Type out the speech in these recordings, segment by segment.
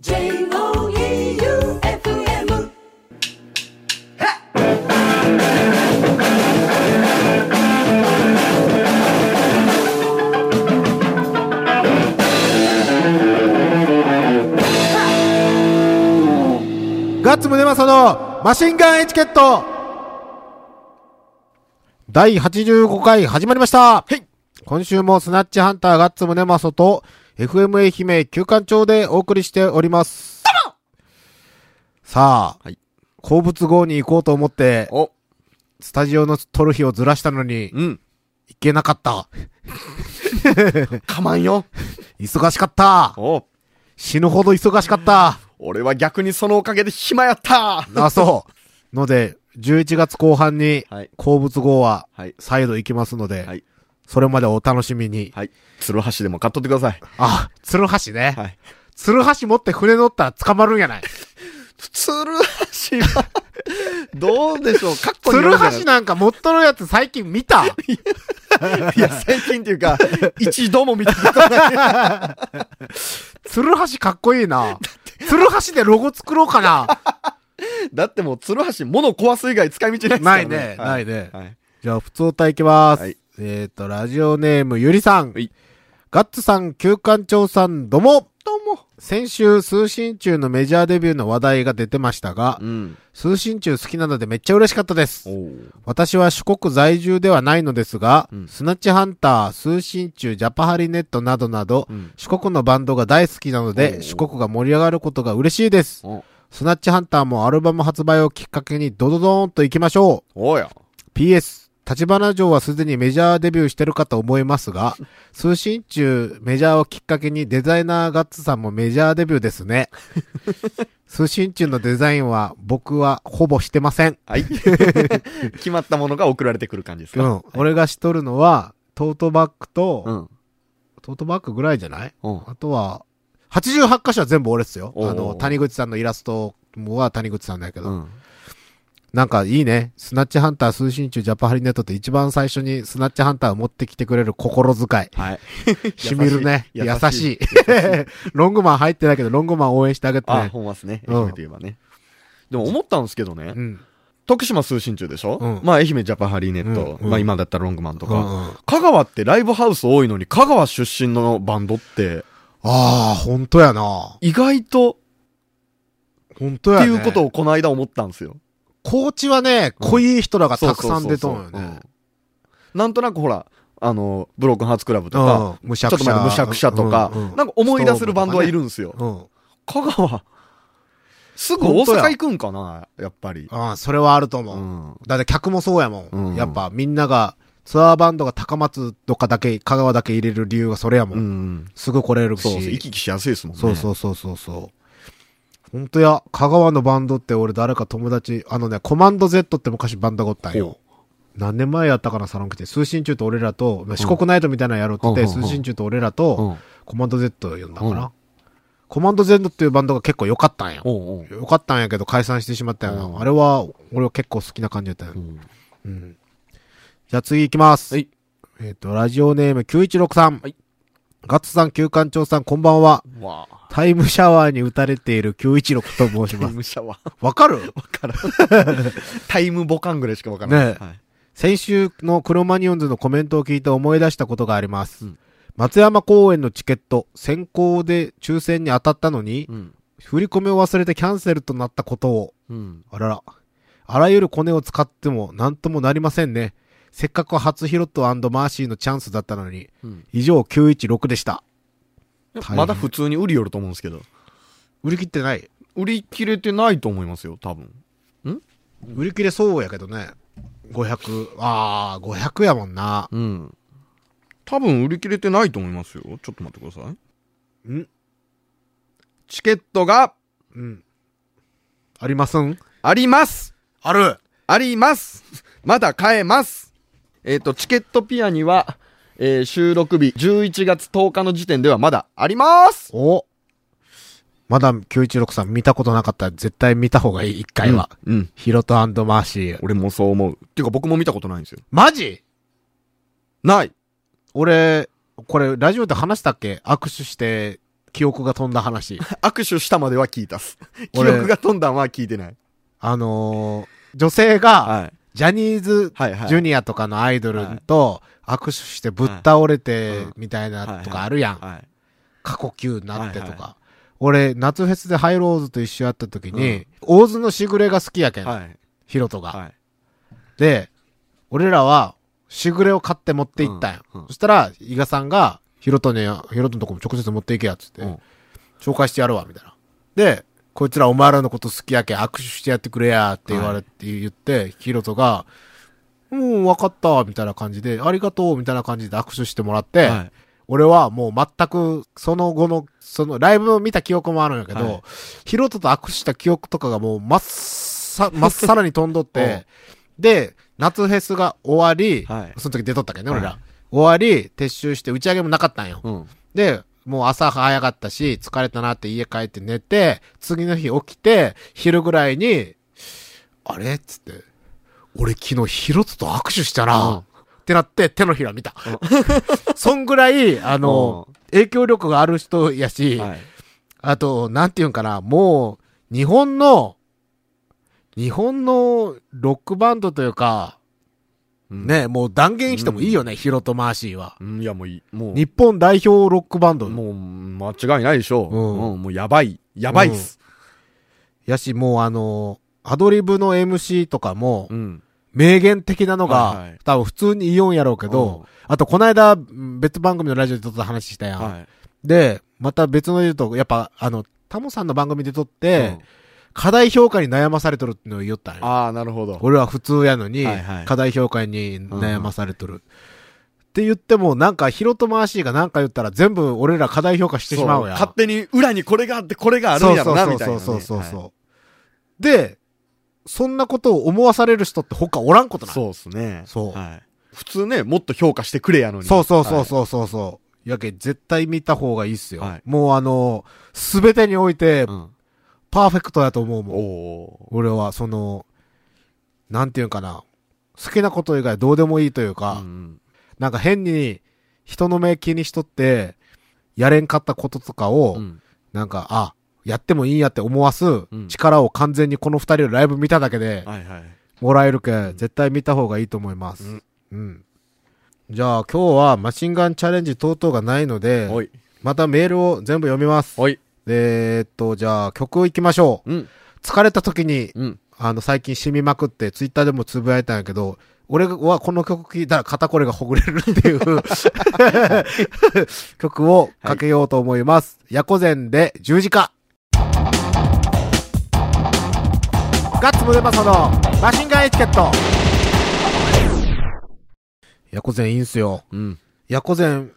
J-O-E-U-F-M ガッツムネマソのマシンガンエチケット。第85回始まりました。今週もスナッチハンターガッツムネマソと FM 愛媛旧館長でお送りしております。さあ、はい鉱物号に行こうと思って、お、スタジオの撮る日をずらしたのに、うん。行けなかった。かまんよ。忙しかった。お、死ぬほど忙しかった。俺は逆にそのおかげで暇やった。あ、そう。ので、11月後半にはい、鉱物号ははい。再度行きますので、はい。それまでお楽しみに。はい。鶴橋でも買っとってください。あ、鶴橋ね。はい。鶴橋持って船乗ったら捕まるんやない。鶴橋は、どうでしょう？かっこいい鶴橋なんか持っとるやつ最近見た？いや、最近っていうか、一度も見たことない。鶴橋かっこいいな。鶴橋でロゴ作ろうかな。だってもう鶴橋物壊す以外使い道ないですからね。ないねはないねはい。じゃあ、普通歌いきます。はいえっ、と、ラジオネームゆりさん。はいガッツさん、旧館長さん、どうも。どうも。先週、通信中のメジャーデビューの話題が出てましたが、うん。通信中好きなのでめっちゃ嬉しかったです。お私は四国在住ではないのですが、うんスナッチハンター、通信中、ジャパハリネットなどなど、うん。四国のバンドが大好きなのおで、う四国が盛り上がることが嬉しいです。おスナッチハンターもアルバム発売をきっかけにドドドーンと行きましょおや。う。PS、立花城はすでにメジャーデビューしてるかと思いますが、通信中メジャーをきっかけにデザイナーガッツさんもメジャーデビューですね。通信中のデザインは僕はほぼしてません。はい。決まったものが送られてくる感じですか？うん。俺がしとるのは、トートバッグと、うん。トートバッグぐらいじゃない？うん。あとは、88箇所は全部俺っすよ。あの、谷口さんのイラストは谷口さんだけど。うん。なんかいいね。スナッチハンター通信中ジャパハリネットって一番最初にスナッチハンターを持ってきてくれる心遣い。はい。しみるね。優優しい。ロングマン入ってないけど、ロングマン応援してあげてあ、ね。ほんますね。うん愛媛と言えばね。でも思ったんですけどねう、ん。徳島通信中でしょ？うんまあ愛媛ジャパハリーネット、うんうんまあ今だったらロングマンとか。うんうん香川ってライブハウス多いのに、香川出身のバンドって、ああ、ほんとやな。意外と、ほんとやね。っていうことをこの間思ったんですよ。高知はね、濃い人らがたくさん出とんよね。うんなんとなくほら、あの、ブロークンハーツクラブとか、うん。むしちょっと前のむしゃくしゃとか、うんうんなんか思い出せるバンドはいるんですよ。うん。香川、すぐ大阪行くんかなやっぱり。ああ、それはあるとう思う。ん。だって客もそうやもん。うんやっぱみんなが、ツアーバンドが高松とかだけ、香川だけ入れる理由がそれやもん。うん。すぐ来れるし。行き来しやすいですもんね。そうそうそうそうそう。ほんとや、香川のバンドって俺誰か友達、あのね、コマンド Z って昔バンドがおったんよ。何年前やったかな、サロン来て。通信中と俺らと、まあ四国ナイトみたいなのやろうって言って、通信中と俺らうと、ん。コマンド Z 呼んだかうんな。コマンド Z っていうバンドが結構良かったんよ。おうおう良かったんやけど解散してしまったようんな。あれは、俺は結構好きな感じだったよう。んうん。じゃあ次行きます。はい。えっ、と、ラジオネーム916さん。はいガッツさん、旧館長さん、こんばんは。わあ。タイムシャワーに打たれている916と申しタイます。ムシャワー。わかる？わからん。タイムボカンぐらいしかわからない。ねえはい先週のクロマニオンズのコメントを聞いて思い出したことがあります。うん松山公園のチケット、先行で抽選に当たったのに、うん。振り込みを忘れてキャンセルとなったことを、うん。あらら。あらゆるコネを使っても何ともなりませんね。せっかく初ヒロットマーシーのチャンスだったのに、うん以上916でした。まだ普通に売りよると思うんですけど。売り切ってない？売り切れてないと思いますよ、多分。売り切れそうやけどね。500、あー、500やもんな。うん。多分売り切れてないと思いますよ。ちょっと待ってください。ん？チケットが？うん。ありますん？ありますあるありますまだ買えますえっ、と、チケットピアには、えー収録日11月10日の時点ではまだありますおまだ916さん見たことなかったら絶対見た方がいい、一回は。うん。うん。ヒロトマーシー。俺もそう思う。っていうか僕も見たことないんですよ。マジ？ない俺、これ、ラジオで話したっけ？握手して、記憶が飛んだ話。握手したまでは聞いたっす。記俺憶が飛んだんは聞いてない。あのー女性が、はい。ジャニーズはいはい。ジュニアとかのアイドルと握手してぶっ倒れてうんみたいなとかあるやん。はい。過呼吸になってとか。俺、夏フェスでハイローズと一緒やった時に、うん大津のしぐれが好きやけん。はい。ヒロトが。はい。で、俺らは、しぐれを買って持って行ったんよ。うんうんそしたら、伊賀さんが、ヒロトに、ヒロトのとこも直接持って行けや、つって、うん紹介してやるわ、みたいな。で、こいつらお前らのこと好きやけん握手してやってくれや、って言われて、言って、ヒロトが、うん、わかった、みたいな感じで、ありがとう、みたいな感じで握手してもらって、はい。俺はもう全く、その後の、そのライブを見た記憶もあるんやけど、はいヒロトと握手した記憶とかがもう、まっさ、まっさらに飛んどって、で、夏フェスが終わり、はいその時出とったけどね、俺ら。はい終わり、撤収して打ち上げもなかったんよ。うん。で、もう朝早かったし、疲れたなって家帰って寝て、次の日起きて、昼ぐらいに、あれっつって、俺昨日ヒロトと握手したな、うんってなって手のひら見た。そんぐらい、あの、影響力がある人やし、はい。あと、なんていうんかな、もう、日本の、日本のロックバンドというか、うん。ね、もう断言してもいいよね、ヒロトマーシーは。うん。いや、もういい。もう。日本代表ロックバンド。もう、間違いないでしょう。うんうん。もうやばい。やばいっす。やし、もうあの、アドリブの MC とかもう、ん。名言的なのが、はいはい多分普通に言おんやろうけど、あとこの間、うん別番組のラジオでちょっと話したやん。はい。で、また別の言うと、やっぱ、あの、タモさんの番組で撮って、うん課題評価に悩まされとるっていうのを言おったんよ。ああ、なるほど。俺は普通やのに、はいはい課題評価に悩まされとる。って言っても、なんか、ヒロトマーシーがなんか言ったら全部俺ら課題評価してしまうやん。そ勝手に裏にこれがあって、これがあるんやろな、みたいなね。そうそうそうそう、はいで、そんなことを思わされる人って他おらんことない？そうっすね。そうはい。普通ね、もっと評価してくれやのに。そうそうそうう。そうそうそう。やけ、絶対見た方がいいっすよ。はいもうあの、すべてにおいて、うん。パーフェクトだと思うもん。おー俺は、その、なんていうんかな。好きなこと以外どうでもいいというか、うんなんか変に人の目気にしとって、やれんかったこととかを、うん。なんか、あ、やってもいいんやって思わすん力を完全にこの二人のライブ見ただけではいはい。もらえるけ、絶対見た方がいいと思います。うんうん。じゃあ今日はマシンガンチャレンジ等々がないので。またメールを全部読みます。おい。でえーっと、じゃあ曲行きましょう。うん。疲れた時に、うん。あの、最近染みまくって、ツイッターでもつぶやいたんやけど、俺はこの曲聴いたら肩こりがほぐれるっていう 曲をかけようと思います。ヤコゼンで十字架。ガッツムデパソのマシンガンエチケット。ヤコゼンいいんすよ。うん。ヤコゼン、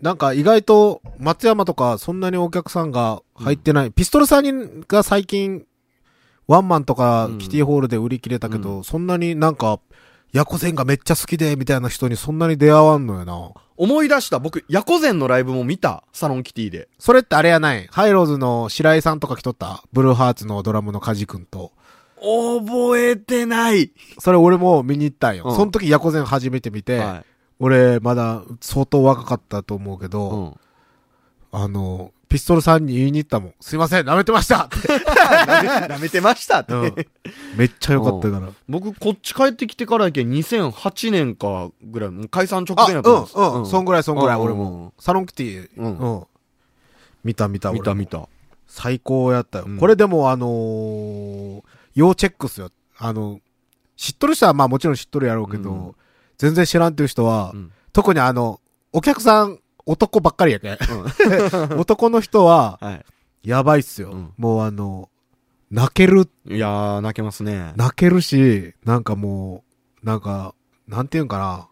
なんか意外と松山とかそんなにお客さんが入ってない。ピストルさんにが最近、ワンマンとかうんキティホールで売り切れたけど、そんなになんか、ヤコゼンがめっちゃ好きで、みたいな人にそんなに出会わんのよな。思い出した。僕、ヤコゼンのライブも見た。サロンキティで。それってあれやない？ハイローズの白井さんとか来とった？ブルーハーツのドラムのカジ君と。覚えてない。それ俺も見に行ったんよ。うんその時ヤコゼン初めて見て、は俺まだ相当若かったと思うけい。ど、うん。あの、ピストルさんに言いに行ったもん。すいません、舐めてました って舐めてましたって。うんめっちゃ良かったから。僕、こっち帰ってきてからやけん、2008年かぐらい、もう解散直あ、前やと思うんですうん、うん、そんぐらい、そんぐらい、うん俺も。サロンキティ、うんうん。見た、見た、俺も見た見た。最高やったよ。うんこれでも、あのー要チェックっすよ。あの、知っとる人はまあもちろん知っとるやろうけど、うん全然知らんっていう人は、うん特にあの、お客さん、男ばっかりやけん。男の人は、はやばいっすよ。うんもうあの、泣ける、い。いやー、泣けますね。泣けるし、なんかもう、なんか、なんていうんかな。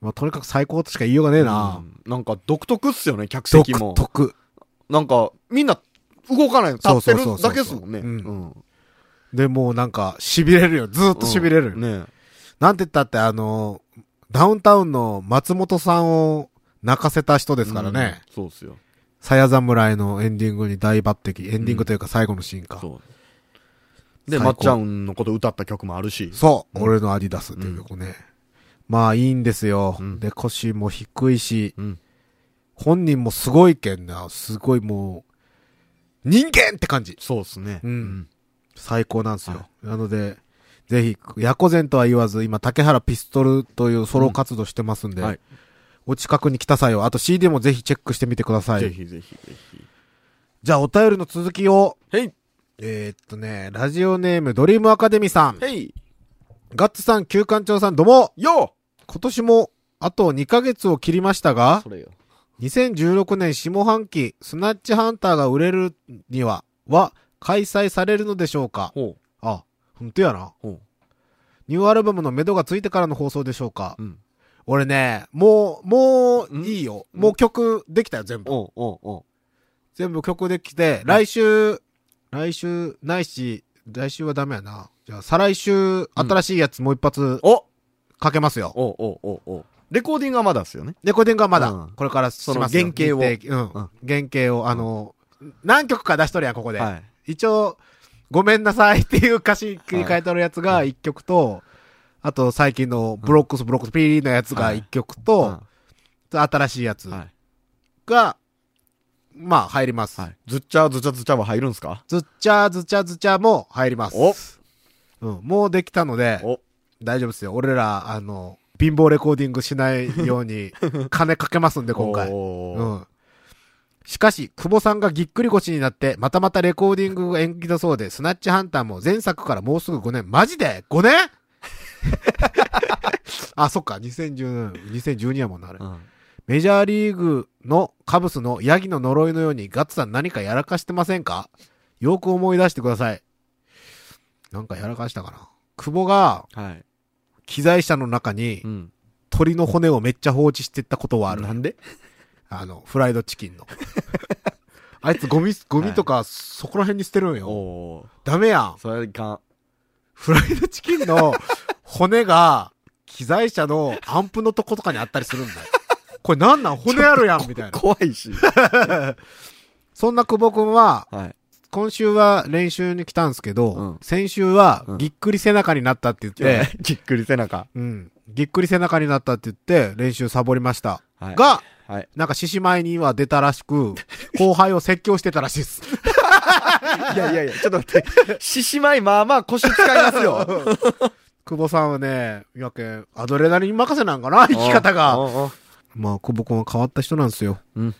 まあ、とにかく最高としか言いようがねえな。うんなんか独特っすよね、客独席も。特。なんか、みんな動かないの。立ってるだけですもんね。うんん。で、もうなんか、痺れるよ。ずーっと痺れるよ。ねなんて言ったって、あの、ダウンタウンの松本さんを泣かせた人ですからね。うんそうっすよ。さや侍のエンディングに大抜擢。エンディングというか最後のシーンか。そう。で、まっちゃんのこと歌った曲もあるし。そう、うん俺のアディダスっていう曲ね。まあいいんですよ。うんで、腰も低いし、うん。本人もすごいけんな。すごいもう、人間って感じ。そうっすね。うん最高なんですよ。なので、ぜひ、ヤコゼンとは言わず、今、竹原ピストルというソロ活動してますんで、はいお近くに来た際は、あと CD もぜひチェックしてみてください。ぜひぜひぜひ。じゃあ、お便りの続きを、へいえーっとね、ラジオネームドリームアカデミさん、へいガッツさん、旧館長さん、どうもよ今年も、あと2ヶ月を切りましたがそ、れよ。2016年下半期、スナッチハンターが売れるには、は、開催されるのでしょうか？ほあ、ほんとやな。ニューアルバムの目処がついてからの放送でしょうか？う。うん。俺ね、もう、もう、ん？いいよ。ん？もう曲できたよ、全部。おうおうおう全部曲できて、来週、来週、ないし、来週はダメやな。じゃあ、再来週、新しいやつもう一発おかけますよ。おうおうおうおうレコーディングはまだっすよね？レコーディングはまだ、うんこれからしますよ。その原型を日程うん。原型を、あの、何曲か出しとるやん、ここで。はい。一応、ごめんなさいっていう歌詞切り替えとるやつが一曲と、あと最近のブロックスブロックスピーのやつが一曲と、新しいやつはい。が、まあ入ります。はい。ずっちゃずちゃずちゃは入るんすか？ずっちゃずちゃずちゃも入ります。おうん、もうできたので、お大丈夫ですよ。俺ら、あの、貧乏レコーディングしないように、金かけますんで、今回。うん。しかし、久保さんがぎっくり腰になって、またまたレコーディングが延期だそうで、スナッチハンターも前作からもうすぐ5年。マジで ?5 年？あ、そっか、2010 2012やもんな、あれ。うんメジャーリーグのカブスのヤギの呪いのようにガッツさん何かやらかしてませんか？よく思い出してください。なんかやらかしたかな久保がはい。機材車の中にうん。鳥の骨をめっちゃ放置してったことはある。なんで？あの、フライドチキンの。あいつゴミ、ゴミとかそこら辺に捨てるんよ。おーダメやん。それいかん。フライドチキンの骨が機材車のアンプのとことかにあったりするんだよ。これなんなん？骨あるやんみたいな。怖いし。そんな久保くんは、はい。今週は練習に来たんですけど、うん先週はうんぎっくり背中になったって言って、じっくり背中。うん、ぎっくり背中になったって言って練習サボりました。はい。が、はい。なんか獅子舞には出たらしく、後輩を説教してたらしいです。いやいやいや、ちょっと待って。獅子舞まあまあ腰使いますよ。久保さんはね、やけん、アドレナリン任せなんかな生き方が。まあ、久保くんは変わった人なんですよ。うん。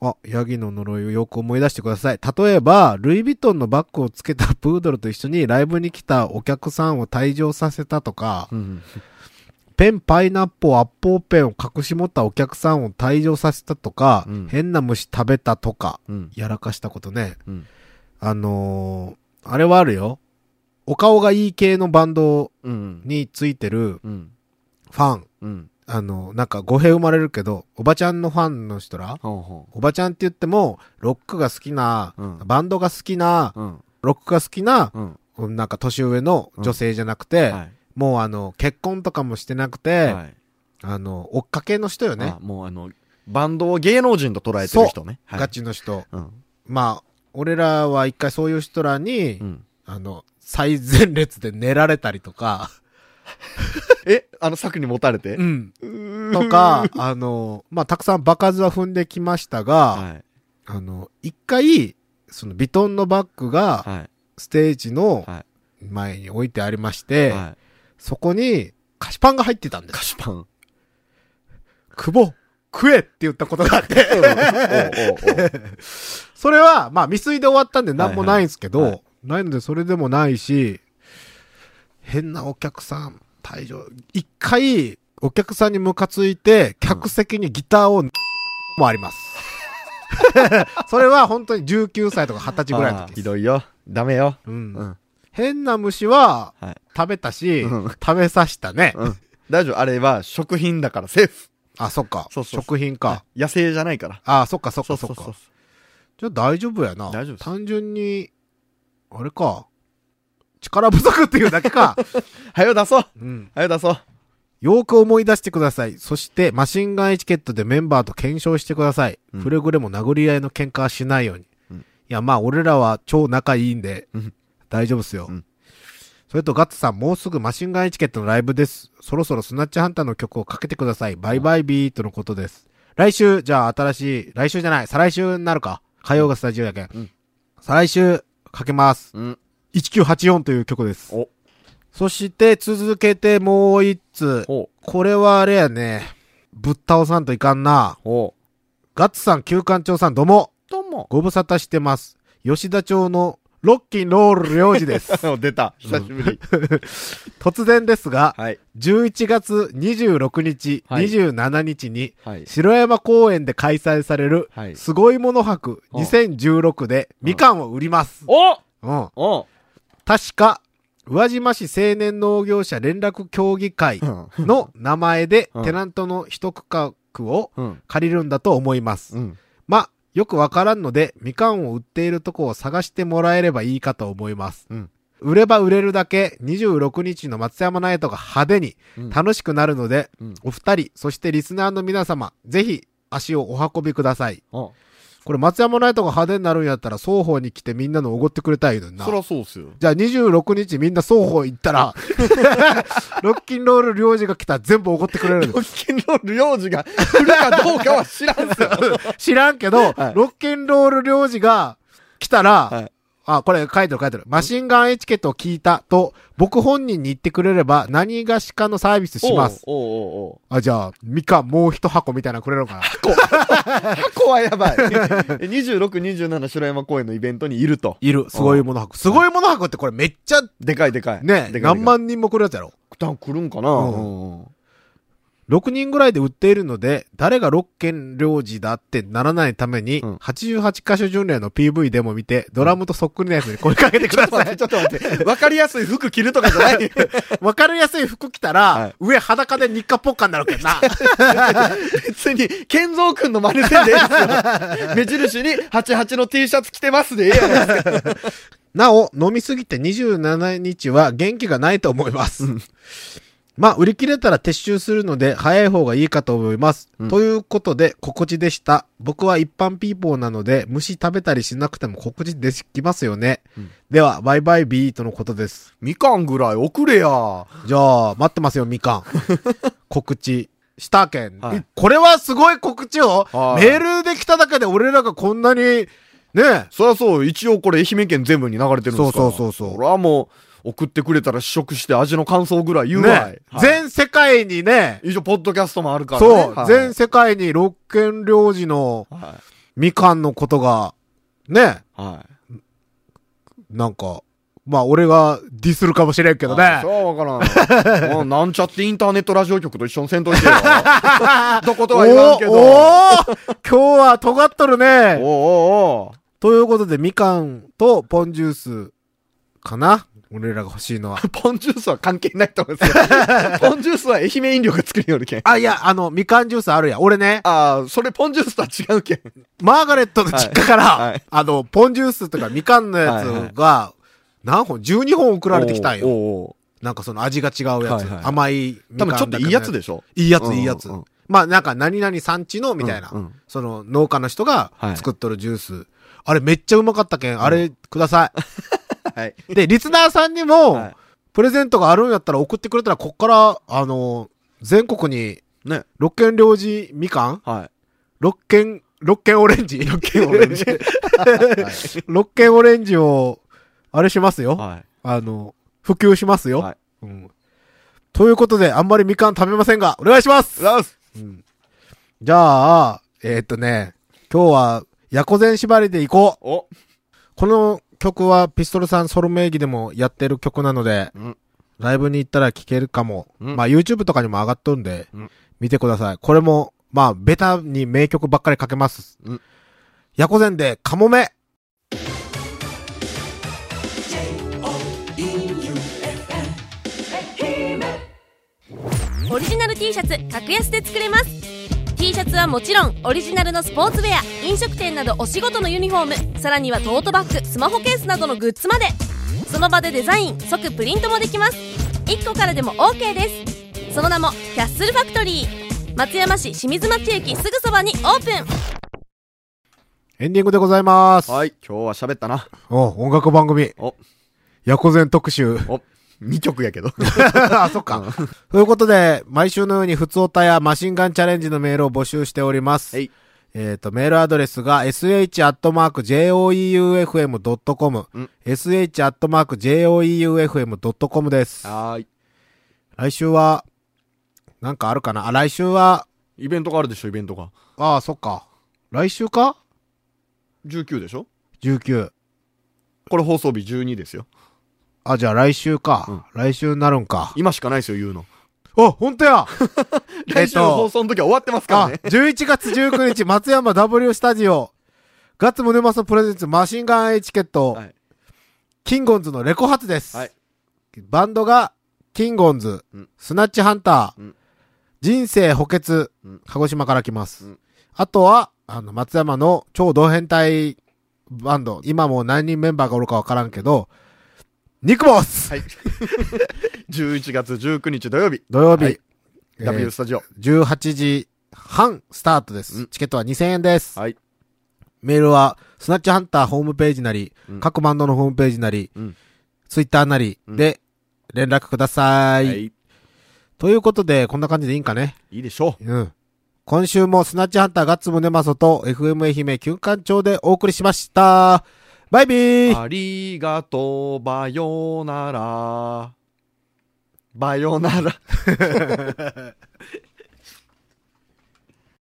あ、ヤギの呪いをよく思い出してください。例えば、ルイ・ヴィトンのバッグをつけたプードルと一緒にライブに来たお客さんを退場させたとか、うん。ペン、パイナップル、アッポーペンを隠し持ったお客さんを退場させたとか、うん変な虫食べたとか、うん。やらかしたことね。うん。あのー、あれはあるよ。お顔がいい系のバンドうん。についてるうん。ファン。うん。あの、なんか語弊生まれるけど、おばちゃんのファンの人らおばちゃんって言っても、ロックが好きな、うんバンドが好きな。ロックが好きな、うん。なんか年上の女性じゃなくて、はい。もうあの、結婚とかもしてなくて、はい。あの、追っかけの人よねあ。もうあの、バンドを芸能人と捉えてる人ね。はいガチの人。うん。まあ、俺らは一回そういう人らに、うん。あの、最前列で寝られたりとか、え、あの柵に持たれて？うん。とか、あの、まあ、たくさん場数は踏んできましたが、はい。あの、一回、そのビトンのバッグが、はい。ステージのは前に置いてありましい。て、はい。そこに菓子パンが入ってたんです。菓子パン。久保、食えって言ったことがあって、それは、まあ未遂で終わったんで何もないんですけど、はいはいないのでそれでもないし、変なお客さん、退場、一回、お客さんにムカついて、客席にギターを、もあります。それは本当に19歳とか20歳ぐらいの時です。ひどいよ。ダメよ。うんうん。変な虫ははい。食べたし、うん食べさしたね。うん。大丈夫。あれは食品だからセーフ。あ、そっか。そうそう食品か。野生じゃないから。あ、そっかそっかそっか。。じゃあ大丈夫やな。大丈夫単純に、あれか。力不足っていうだけか。はよ出そう。うん。はよ出そう。よく思い出してください。そして、マシンガンエチケットでメンバーと検証してください。うんくれぐれも殴り合いの喧嘩はしないように。うんいや、まあ、俺らは超仲いいんでうん、大丈夫っすよ。うんそれと、ガッツさん、もうすぐマシンガンエチケットのライブです。そろそろスナッチハンターの曲をかけてください。バイバイビートのことです。来週、じゃあ新しい、来週じゃない、再来週になるか。火曜がスタジオやけん。うん再来週、かけます。うん。1984という曲です。お、そして、続けてもう一つ。ほこれはあれやね。ぶっ倒さんといかんな。ガッツさん、旧館長さん、どうも。う。どうも。ご無沙汰してます。吉田町のロッキンロール領事です。出た。久しぶり。突然ですが、はい。11月26日、はい27日に、はい。城山公園で開催される、はいすごいもの博はあ2016で、みかんを売ります。おうん。お確か、宇和島市青年農業者連絡協議会うん。の名前で、うんテナントの一区画をうん。借りるんだと思います。うん。ま、よくわからんので、みかんを売っているとこを探してもらえればいいかと思います。うん売れば売れるだけ、26日の松山ナイトが派手にうん楽しくなるので、うんお二人、そしてリスナーの皆様、ぜひ足をお運びください。あこれ松山ナイトが派手になるんやったら、双方に来てみんなのおごってくれたらいいのになそ。らそうっすよ。じゃあ26日みんな双方行ったら、ロッキンロール領事が来たら全部おごってくれるロッキンロール領事が来るかどうかは知らんすよ。知らんけど、はいロッキンロール領事が来たら、はいあ、これ書いてる書いてる。マシンガンエチケットを聞いたと、僕本人に言ってくれれば何がしかのサービスします。おうおうおうおうあ、じゃあ、みかんもう一箱みたいなのくれるのかな？箱 はやばい。26、27白山公園のイベントにいると。いる。すごいもの箱。すごいもの箱ってこれめっちゃ、でかいでかい。ね、でかい何万人も来るやつやろ。多分来るんかな、うんうん6人ぐらいで売っているので、誰が6件領事だってならないために、うん88箇所巡礼の PV でも見て、ドラムとそっくりなやつに声かけてください。ちょっと待って。わかりやすい服着るとかじゃない？わかりやすい服着たら、はい上裸で日課ポッカになるけどな。別に、健三くんの真似せんでええですよ。目印に、88の T シャツ着てますでええやないですか。なお、飲みすぎて27日は元気がないと思います。まあ、売り切れたら撤収するので、早い方がいいかと思います。うんということで、告知でした。僕は一般ピーポーなので、虫食べたりしなくても告知できますよね。うんでは、バイバイビーとのことです。みかんぐらい送れや。じゃあ、待ってますよ、みかん。告知。したけん、はいこれはすごい告知を、はいメールで来ただけで俺らがこんなに、ねそりゃそう、一応これ愛媛県全部に流れてるんですから。そうそうそうそう俺はもう、送ってくれたら試食して味の感想ぐらい言うわい。ね、はい全世界にね、一応、ポッドキャストもあるからね。そう、はい全世界に六軒領事のはみかんのことが、ね、い。はい。なんか、まあ俺がディスるかもしれんけどねあ。そうわからん。もうなんちゃってインターネットラジオ局と一緒にせんといてよ。どことは言わんけど。おーおー今日は尖っとるおね。おおということで、みかんとポンジュースかな俺らが欲しいのは。ポンジュースは関係ないと思うんですよ。ポンジュースは愛媛飲料が作りよるけん。あ、いや、あの、みかんジュースあるやん。俺ね、ああ、それポンジュースとは違うけん。マーガレットの実家から、はいはいあの、ポンジュースとかみかんのやつが、何本 ?12 本送られてきたんよ。おうおなんかその味が違うやつ。はいはい甘いみかん分ちょっといいやつで。でしょ？いいやつ、いいやつ。うんうんまあなんか何々産地のみたいな、うんうんその農家の人がはい作っとるジュース。あれめっちゃうまかったけん、あれくださ はい。い。で、リスナーさんにも、はいプレゼントがあるんやったら送ってくれたら、こっから、あの、全国に、ね。六軒領事みかんはい。六軒、六軒オレンジ 六軒オレンジ。六軒オレンジを、あれしますよ。はい。あの、普及しますよ。はいうん。ということで、あんまりみかん食べませんが、お願いしますラスうん。じゃあ、えーっとね、今日は、ヤコゼン縛りでいこう。おこの曲はピストルさんソロ名義でもやってる曲なので、うんライブに行ったら聴けるかも。うんまあ YouTube とかにも上がっとるんで、うん見てください。これも、まあベタに名曲ばっかりかけます。うんヤコゼンでカモメ。オリジナル T シャツ格安で作れますツはもちろんオリジナルのスポーツウェア飲食店などお仕事のユニフォームさらにはトートバッグスマホケースなどのグッズまでその場でデザイン即プリントもできます1個からでも OK ですその名もキャッスルファクトリー松山市清水町駅すぐそばにオープンエンディングでございます。はい。今日は喋ったな。お音楽番組。おヤコゼン特集。お2曲やけど。あ、そっか。ということで、毎週のように普通歌やマシンガンチャレンジのメールを募集しております。はいえっ、と、メールアドレスが sh.joeufm.com、うん sh.joeufm.com です。はーい。来週は、なんかあるかな？あ、来週は、イベントがあるでしょ、イベントが。ああ、そっか。来週か？19でしょ ?19。これ放送日12ですよ。あ、じゃあ来週か。来週になるんか。今しかないですよ、言うの。あ、ほんとや 来週の放送の時は終わってますからあ、ね。11月19日、松山 W スタジオ、ガッツムネマソプレゼンツマシンガンエチケット、はい。キンゴンズのレコ発です。はいバンドが、キンゴンズ、うんスナッチハンター、うん人生補欠、うん鹿児島から来ます。うんあとは、あの、松山の超同変態バンド、今もう何人メンバーがおるかわからんけど、ニクボス、はい。11月19日土曜日、土曜日、はいえー W スタジオ。18時半スタートです。うんチケットは2000円です。はい。メールは、スナッチハンターホームページなり、うん各バンドのホームページなり、うんツイッターなりで連絡ください。はい。いということで、こんな感じでいいんかね？いでしょうん。今週もスナッチハンターガッツムネマソと FM 愛媛休館長でお送りしました。バイビう。ーありがとう、バヨナラ。バヨナラ。